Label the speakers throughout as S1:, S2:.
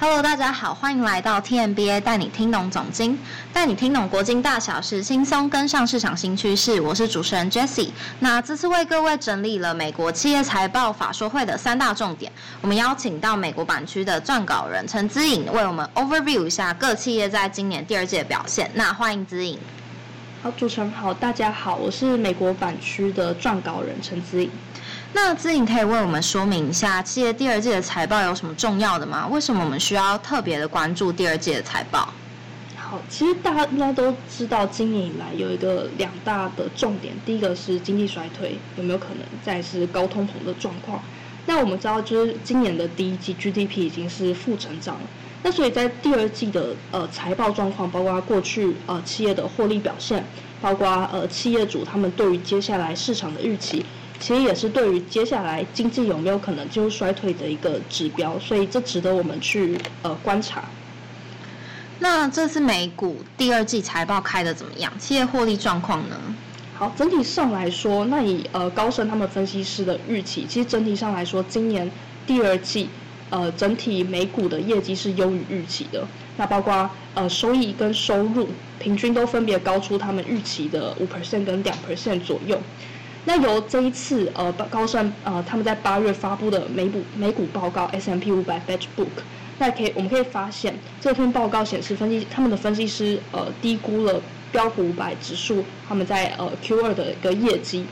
S1: Hello，大家好，欢迎来到 TMBA 带你听懂总经，带你听懂国经大小事，轻松跟上市场新趋势。我是主持人 Jessie。那这次为各位整理了美国企业财报法说会的三大重点，我们邀请到美国版区的撰稿人陈姿颖为我们 overview 一下各企业在今年第二季的表现。那欢迎姿颖。
S2: 好，主持人好，大家好，我是美国版区的撰稿人陈姿颖。
S1: 那姿颖可以为我们说明一下企业第二季的财报有什么重要的吗？为什么我们需要特别的关注第二季的财报？
S2: 好，其实大家应该都知道，今年以来有一个两大的重点，第一个是经济衰退有没有可能，再是高通膨的状况。那我们知道，就是今年的第一季 GDP 已经是负成长了。那所以在第二季的呃财报状况，包括它过去呃企业的获利表现，包括呃企业主他们对于接下来市场的预期。其实也是对于接下来经济有没有可能进入衰退的一个指标，所以这值得我们去呃观察。
S1: 那这次美股第二季财报开的怎么样？企业获利状况呢？
S2: 好，整体上来说，那以呃高盛他们分析师的预期，其实整体上来说，今年第二季呃整体美股的业绩是优于预期的。那包括呃收益跟收入平均都分别高出他们预期的五 percent 跟两 percent 左右。那由这一次呃高盛呃他们在八月发布的美股美股报告 S M P 五百 Batch Book，那可以我们可以发现这篇报告显示分析他们的分析师呃低估了标普五百指数他们在呃 Q 二的一个业绩。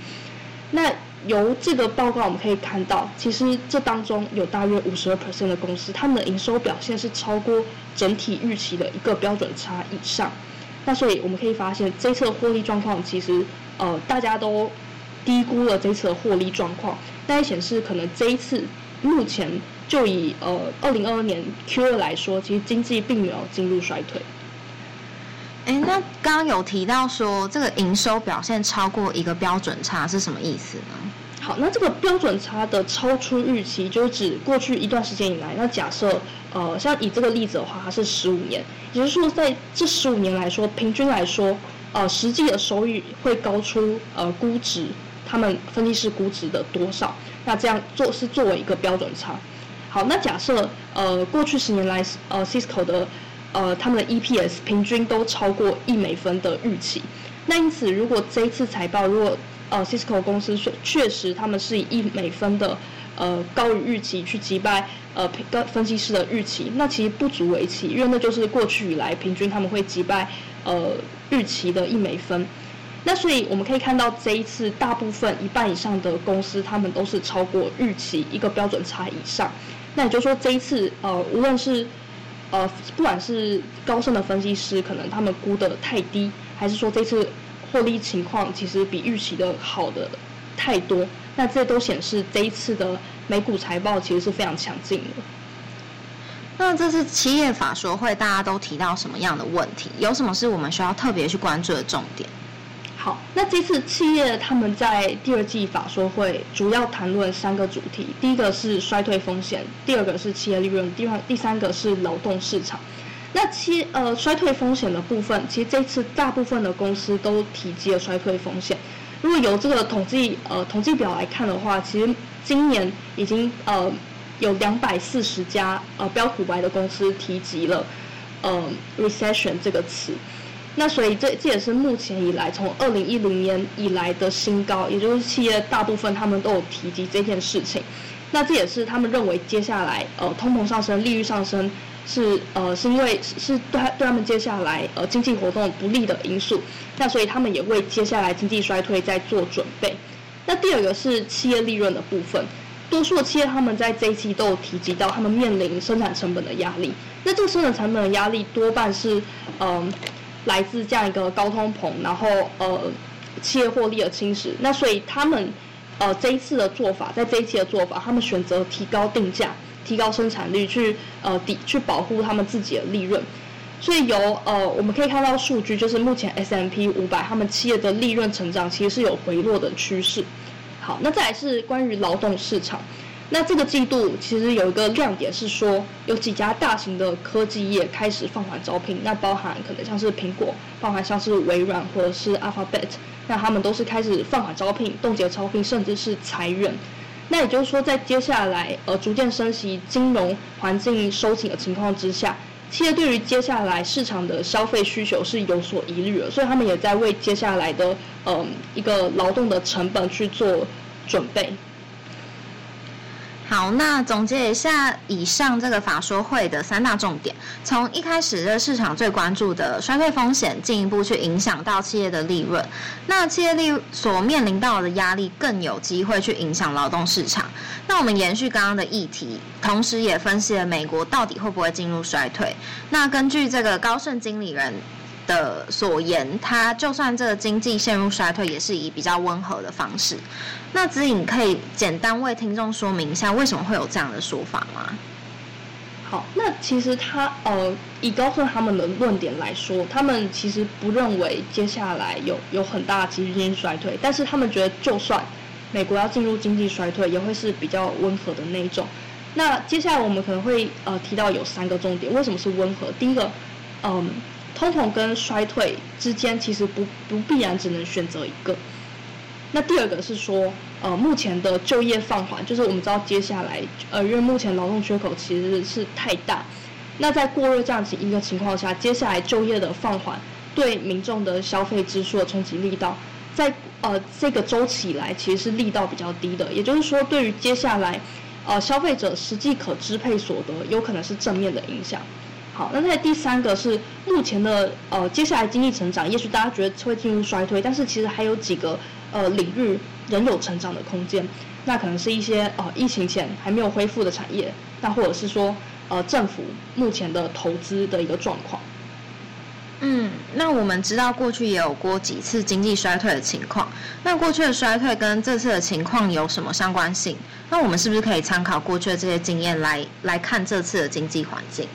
S2: 那由这个报告我们可以看到，其实这当中有大约五十二 percent 的公司，他们的营收表现是超过整体预期的一个标准差以上。那所以我们可以发现，这次的获利状况其实呃大家都。低估了这次的获利状况，那也显示可能这一次目前就以呃二零二二年 Q 二来说，其实经济并没有进入衰退。
S1: 哎，那刚刚有提到说这个营收表现超过一个标准差是什么意思呢？
S2: 好，那这个标准差的超出预期，就是指过去一段时间以来，那假设呃像以这个例子的话，它是十五年，也就是说在这十五年来说，平均来说，呃实际的收益会高出呃估值。他们分析师估值的多少？那这样做是作为一个标准差。好，那假设呃过去十年来呃 Cisco 的呃他们的 EPS 平均都超过一美分的预期。那因此，如果这一次财报如果呃 Cisco 公司确确实他们是以一美分的呃高于预期去击败呃跟分析师的预期，那其实不足为奇，因为那就是过去以来平均他们会击败呃预期的一美分。那所以我们可以看到，这一次大部分一半以上的公司，他们都是超过预期一个标准差以上。那也就是说，这一次呃，无论是呃，不管是高盛的分析师可能他们估的太低，还是说这次获利情况其实比预期的好的太多，那这都显示这一次的美股财报其实是非常强劲的。
S1: 那这次企业法说会，大家都提到什么样的问题？有什么是我们需要特别去关注的重点？
S2: 好，那这次企业他们在第二季法说会主要谈论三个主题，第一个是衰退风险，第二个是企业利润，第二第三个是劳动市场。那企呃衰退风险的部分，其实这次大部分的公司都提及了衰退风险。如果由这个统计呃统计表来看的话，其实今年已经呃有两百四十家呃标普白的公司提及了呃 recession 这个词。那所以这这也是目前以来从二零一零年以来的新高，也就是企业大部分他们都有提及这件事情。那这也是他们认为接下来呃通膨上升、利率上升是呃是因为是对对他们接下来呃经济活动不利的因素。那所以他们也为接下来经济衰退在做准备。那第二个是企业利润的部分，多数的企业他们在这一期都有提及到他们面临生产成本的压力。那这个生产成本的压力多半是嗯。来自这样一个高通膨，然后呃企业获利的侵蚀，那所以他们呃这一次的做法，在这一期的做法，他们选择提高定价、提高生产率，去呃抵去保护他们自己的利润。所以由呃我们可以看到数据，就是目前 S M P 五百他们企业的利润成长其实是有回落的趋势。好，那再来是关于劳动市场。那这个季度其实有一个亮点是说，有几家大型的科技业开始放缓招聘，那包含可能像是苹果，包含像是微软或者是 Alphabet，那他们都是开始放缓招聘、冻结招聘，甚至是裁员。那也就是说，在接下来呃逐渐升息、金融环境收紧的情况之下，企业对于接下来市场的消费需求是有所疑虑的，所以他们也在为接下来的嗯一个劳动的成本去做准备。
S1: 好，那总结一下以上这个法说会的三大重点。从一开始，这市场最关注的衰退风险，进一步去影响到企业的利润。那企业利所面临到的压力，更有机会去影响劳动市场。那我们延续刚刚的议题，同时也分析了美国到底会不会进入衰退。那根据这个高盛经理人。的所言，他就算这个经济陷入衰退，也是以比较温和的方式。那子颖可以简单为听众说明一下，为什么会有这样的说法吗？
S2: 好，那其实他呃，以高盛他们的论点来说，他们其实不认为接下来有有很大的经济衰退，但是他们觉得就算美国要进入经济衰退，也会是比较温和的那一种。那接下来我们可能会呃提到有三个重点，为什么是温和？第一个，嗯。通膨跟衰退之间其实不不必然只能选择一个。那第二个是说，呃，目前的就业放缓，就是我们知道接下来，呃，因为目前劳动缺口其实是太大。那在过热这样子一个情况下，接下来就业的放缓对民众的消费支出的冲击力道，在呃这个周期来其实是力道比较低的。也就是说，对于接下来，呃，消费者实际可支配所得有可能是正面的影响。好，那在第三个是目前的呃，接下来经济成长，也许大家觉得会进入衰退，但是其实还有几个呃领域仍有成长的空间。那可能是一些呃疫情前还没有恢复的产业，那或者是说呃政府目前的投资的一个状况。
S1: 嗯，那我们知道过去也有过几次经济衰退的情况，那过去的衰退跟这次的情况有什么相关性？那我们是不是可以参考过去的这些经验来来看这次的经济环境？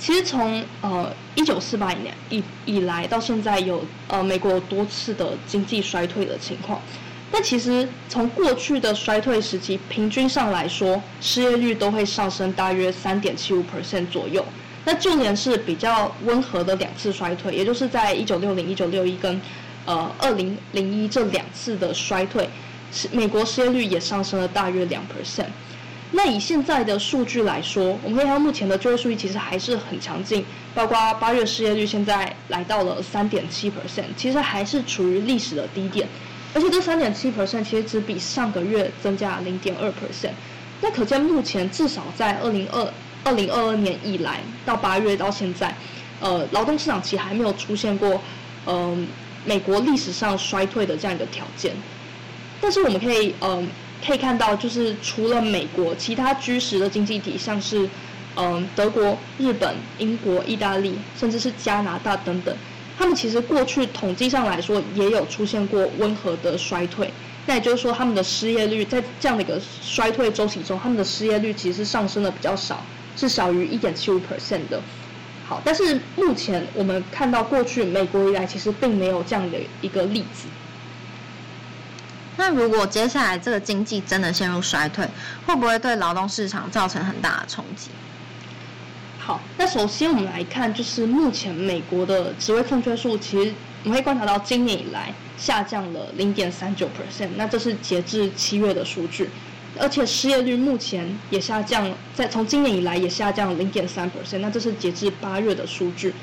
S2: 其实从呃一九四八年以以来到现在，有呃美国多次的经济衰退的情况。那其实从过去的衰退时期，平均上来说，失业率都会上升大约三点七五 percent 左右。那就连是比较温和的两次衰退，也就是在一九六零、一九六一跟呃二零零一这两次的衰退，是美国失业率也上升了大约两 percent。那以现在的数据来说，我们可以看到目前的就业数据其实还是很强劲，包括八月失业率现在来到了三点七 percent，其实还是处于历史的低点，而且这三点七 percent 其实只比上个月增加零点二 percent，那可见目前至少在二零二二零二二年以来到八月到现在，呃，劳动市场其实还没有出现过，嗯，美国历史上衰退的这样一个条件，但是我们可以，嗯。可以看到，就是除了美国，其他居实的经济体，像是嗯德国、日本、英国、意大利，甚至是加拿大等等，他们其实过去统计上来说也有出现过温和的衰退。那也就是说，他们的失业率在这样的一个衰退周期中，他们的失业率其实上升的比较少，是小于一点七五 percent 的。好，但是目前我们看到过去美国以来，其实并没有这样的一个例子。
S1: 那如果接下来这个经济真的陷入衰退，会不会对劳动市场造成很大的冲击？
S2: 好，那首先我们来看，就是目前美国的职位空缺数，其实我们会观察到今年以来下降了零点三九 percent，那这是截至七月的数据，而且失业率目前也下降，在从今年以来也下降零点三 percent，那这是截至八月的数据。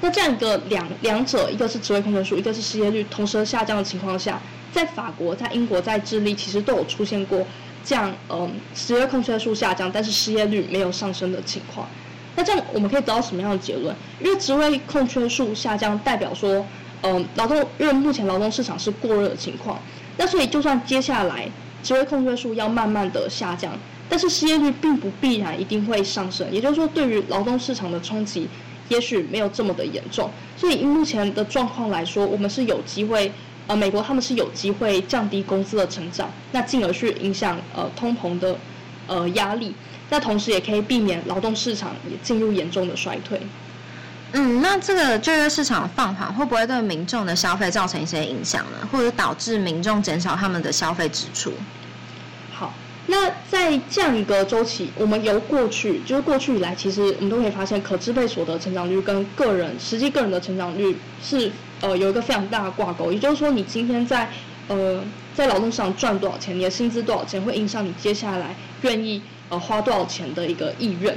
S2: 那这样一个两两者，一个是职位空缺数，一个是失业率同时下降的情况下。在法国、在英国、在智利，其实都有出现过这样，嗯，失业空缺数下降，但是失业率没有上升的情况。那这样我们可以得到什么样的结论？因为职位空缺数下降，代表说，嗯，劳动因为目前劳动市场是过热的情况，那所以就算接下来职位空缺数要慢慢的下降，但是失业率并不必然一定会上升。也就是说，对于劳动市场的冲击，也许没有这么的严重。所以，以目前的状况来说，我们是有机会。呃，美国他们是有机会降低工资的成长，那进而去影响呃通膨的呃压力，那同时也可以避免劳动市场也进入严重的衰退。
S1: 嗯，那这个就业市场放缓会不会对民众的消费造成一些影响呢？或者导致民众减少他们的消费支出？
S2: 那在这样一个周期，我们由过去就是过去以来，其实我们都可以发现，可支配所得成长率跟个人实际个人的成长率是。呃，有一个非常大的挂钩，也就是说，你今天在，呃，在劳动市场赚多少钱，你的薪资多少钱，会影响你接下来愿意呃花多少钱的一个意愿。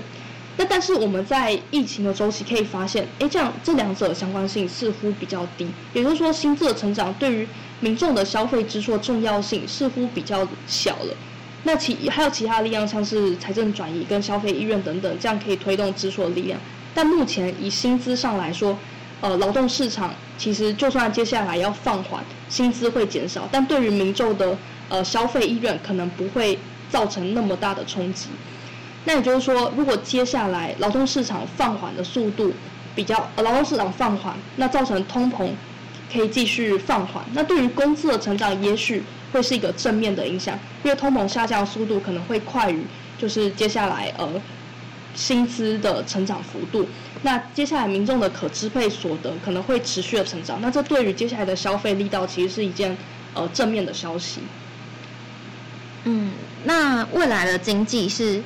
S2: 那但是我们在疫情的周期可以发现，哎，这样这两者相关性似乎比较低，也就是说，薪资的成长对于民众的消费支出的重要性似乎比较小了。那其还有其他力量，像是财政转移跟消费意愿等等，这样可以推动支出的力量。但目前以薪资上来说，呃，劳动市场其实就算接下来要放缓，薪资会减少，但对于民众的呃消费意愿可能不会造成那么大的冲击。那也就是说，如果接下来劳动市场放缓的速度比较，呃，劳动市场放缓，那造成通膨可以继续放缓，那对于工资的成长也许会是一个正面的影响，因为通膨下降速度可能会快于就是接下来呃薪资的成长幅度，那接下来民众的可支配所得可能会持续的成长，那这对于接下来的消费力道其实是一件呃正面的消息。
S1: 嗯，那未来的经济是？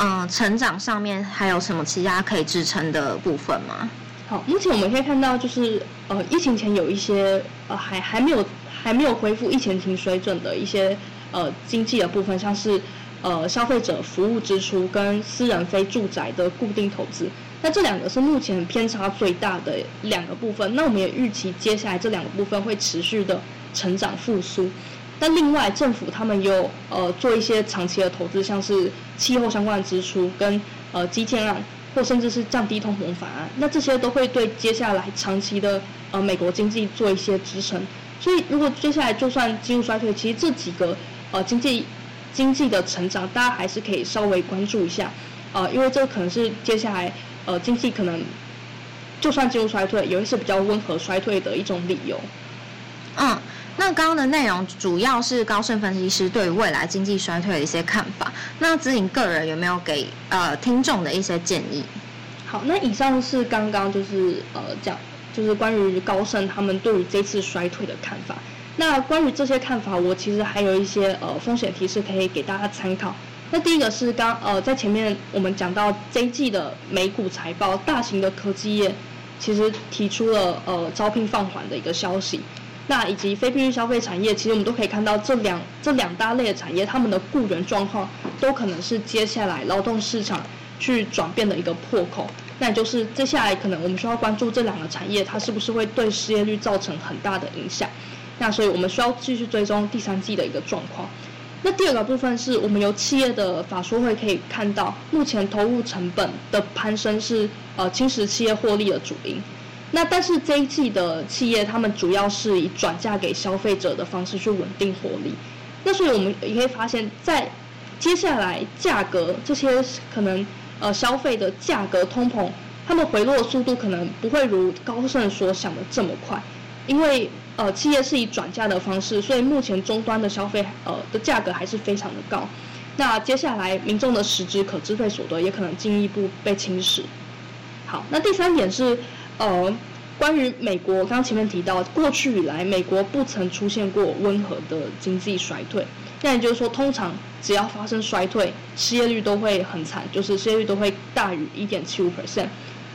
S1: 嗯，成长上面还有什么其他可以支撑的部分吗？
S2: 好，目前我们可以看到，就是呃，疫情前有一些呃还还没有还没有恢复疫情前水准的一些呃经济的部分，像是呃消费者服务支出跟私人非住宅的固定投资，那这两个是目前偏差最大的两个部分。那我们也预期接下来这两个部分会持续的成长复苏。但另外，政府他们有呃做一些长期的投资，像是气候相关的支出跟呃基建案，或甚至是降低通膨法案，那这些都会对接下来长期的呃美国经济做一些支撑。所以，如果接下来就算进入衰退，其实这几个呃经济经济的成长，大家还是可以稍微关注一下，呃，因为这可能是接下来呃经济可能就算进入衰退，有一些比较温和衰退的一种理由。
S1: 嗯。那刚刚的内容主要是高盛分析师对未来经济衰退的一些看法。那子颖个人有没有给呃听众的一些建议？
S2: 好，那以上是刚刚就是呃讲，就是关于高盛他们对于这次衰退的看法。那关于这些看法，我其实还有一些呃风险提示可以给大家参考。那第一个是刚呃在前面我们讲到这一季的美股财报，大型的科技业其实提出了呃招聘放缓的一个消息。那以及非必需消费产业，其实我们都可以看到这两这两大类的产业，他们的雇员状况都可能是接下来劳动市场去转变的一个破口。那也就是接下来可能我们需要关注这两个产业，它是不是会对失业率造成很大的影响。那所以我们需要继续追踪第三季的一个状况。那第二个部分是我们由企业的法说会可以看到，目前投入成本的攀升是呃侵蚀企业获利的主因。那但是这一季的企业，他们主要是以转嫁给消费者的方式去稳定获利。那所以我们也可以发现，在接下来价格这些可能呃消费的价格通膨，他们回落的速度可能不会如高盛所想的这么快，因为呃企业是以转嫁的方式，所以目前终端的消费呃的价格还是非常的高。那接下来民众的实质可支配所得也可能进一步被侵蚀。好，那第三点是。呃，关于美国，刚刚前面提到，过去以来美国不曾出现过温和的经济衰退。那也就是说，通常只要发生衰退，失业率都会很惨，就是失业率都会大于一点七五 percent。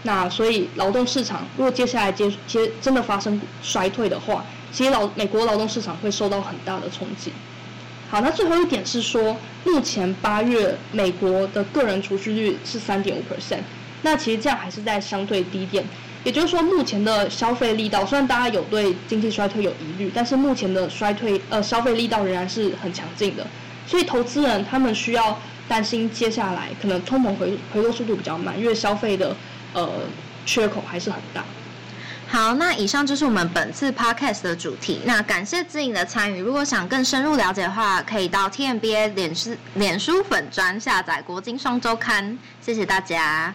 S2: 那所以劳动市场如果接下来接接真的发生衰退的话，其实劳美国劳动市场会受到很大的冲击。好，那最后一点是说，目前八月美国的个人储蓄率是三点五 percent，那其实这样还是在相对低点。也就是说，目前的消费力道虽然大家有对经济衰退有疑虑，但是目前的衰退呃消费力道仍然是很强劲的，所以投资人他们需要担心接下来可能通膨回回落速度比较慢，因为消费的呃缺口还是很大。
S1: 好，那以上就是我们本次 podcast 的主题。那感谢知颖的参与，如果想更深入了解的话，可以到 TMBA 脸书脸书粉专下载《国金双周刊》。谢谢大家。